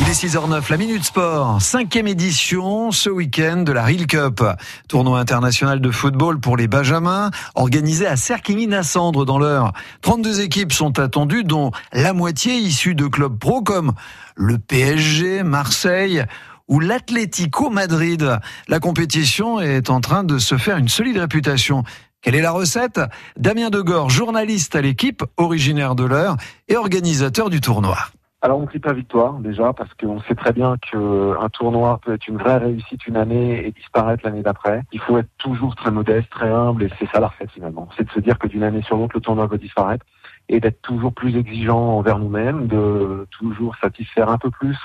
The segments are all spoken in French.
Il est 6h09, la Minute Sport, cinquième édition ce week-end de la Real Cup, tournoi international de football pour les Benjamins, organisé à Serquigny-Nassandre dans l'heure. 32 équipes sont attendues, dont la moitié issues de clubs pro comme le PSG, Marseille ou l'Atlético Madrid. La compétition est en train de se faire une solide réputation. Quelle est la recette? Damien Degore, journaliste à l'équipe, originaire de l'heure et organisateur du tournoi. Alors on ne crie pas victoire déjà parce qu'on sait très bien qu'un tournoi peut être une vraie réussite une année et disparaître l'année d'après. Il faut être toujours très modeste, très humble et c'est ça la recette finalement. C'est de se dire que d'une année sur l'autre le tournoi peut disparaître et d'être toujours plus exigeant envers nous-mêmes, de toujours satisfaire un peu plus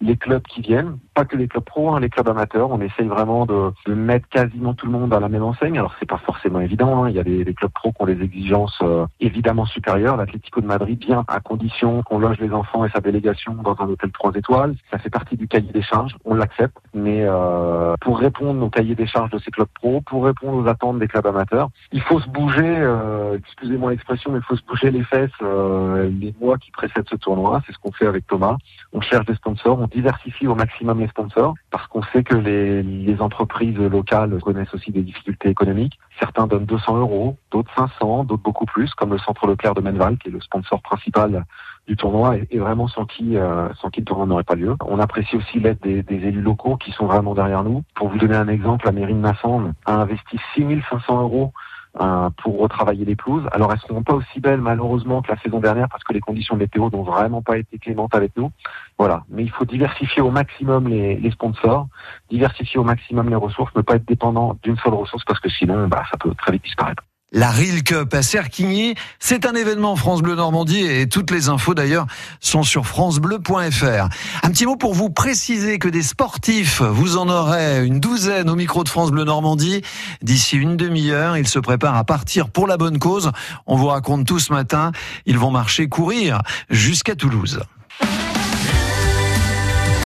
les clubs qui viennent, pas que les clubs pro, hein, les clubs amateurs. On essaye vraiment de, mettre quasiment tout le monde à la même enseigne. Alors c'est pas forcément évident. Hein. Il y a des, clubs pro qui ont des exigences euh, évidemment supérieures. L'Atlético de Madrid vient à condition qu'on loge les enfants et sa délégation dans un hôtel trois étoiles. Ça fait partie du cahier des charges. On l'accepte. Mais euh, pour répondre au cahier des charges de ces clubs pro, pour répondre aux attentes des clubs amateurs, il faut se bouger. Euh, excusez-moi l'expression, mais il faut se bouger les fesses euh, les mois qui précèdent ce tournoi. C'est ce qu'on fait avec Thomas. On cherche des sponsors. On diversifie au maximum les sponsors parce qu'on sait que les, les, entreprises locales connaissent aussi des difficultés économiques. Certains donnent 200 euros, d'autres 500, d'autres beaucoup plus, comme le Centre Leclerc de Menval, qui est le sponsor principal du tournoi et, vraiment sans qui, euh, sans qui le tournoi n'aurait pas lieu. On apprécie aussi l'aide des, des, élus locaux qui sont vraiment derrière nous. Pour vous donner un exemple, la mairie de Nassau a investi 6500 euros euh, pour retravailler les pelouses. Alors elles seront pas aussi belles malheureusement que la saison dernière parce que les conditions météo n'ont vraiment pas été clémentes avec nous. Voilà, mais il faut diversifier au maximum les, les, sponsors, diversifier au maximum les ressources, ne pas être dépendant d'une seule ressource parce que sinon bah, ça peut très vite disparaître. La Real Cup à Serquigny, c'est un événement France Bleu Normandie et toutes les infos d'ailleurs sont sur francebleu.fr. Un petit mot pour vous préciser que des sportifs, vous en aurez une douzaine au micro de France Bleu Normandie. D'ici une demi-heure, ils se préparent à partir pour la bonne cause. On vous raconte tout ce matin, ils vont marcher, courir jusqu'à Toulouse.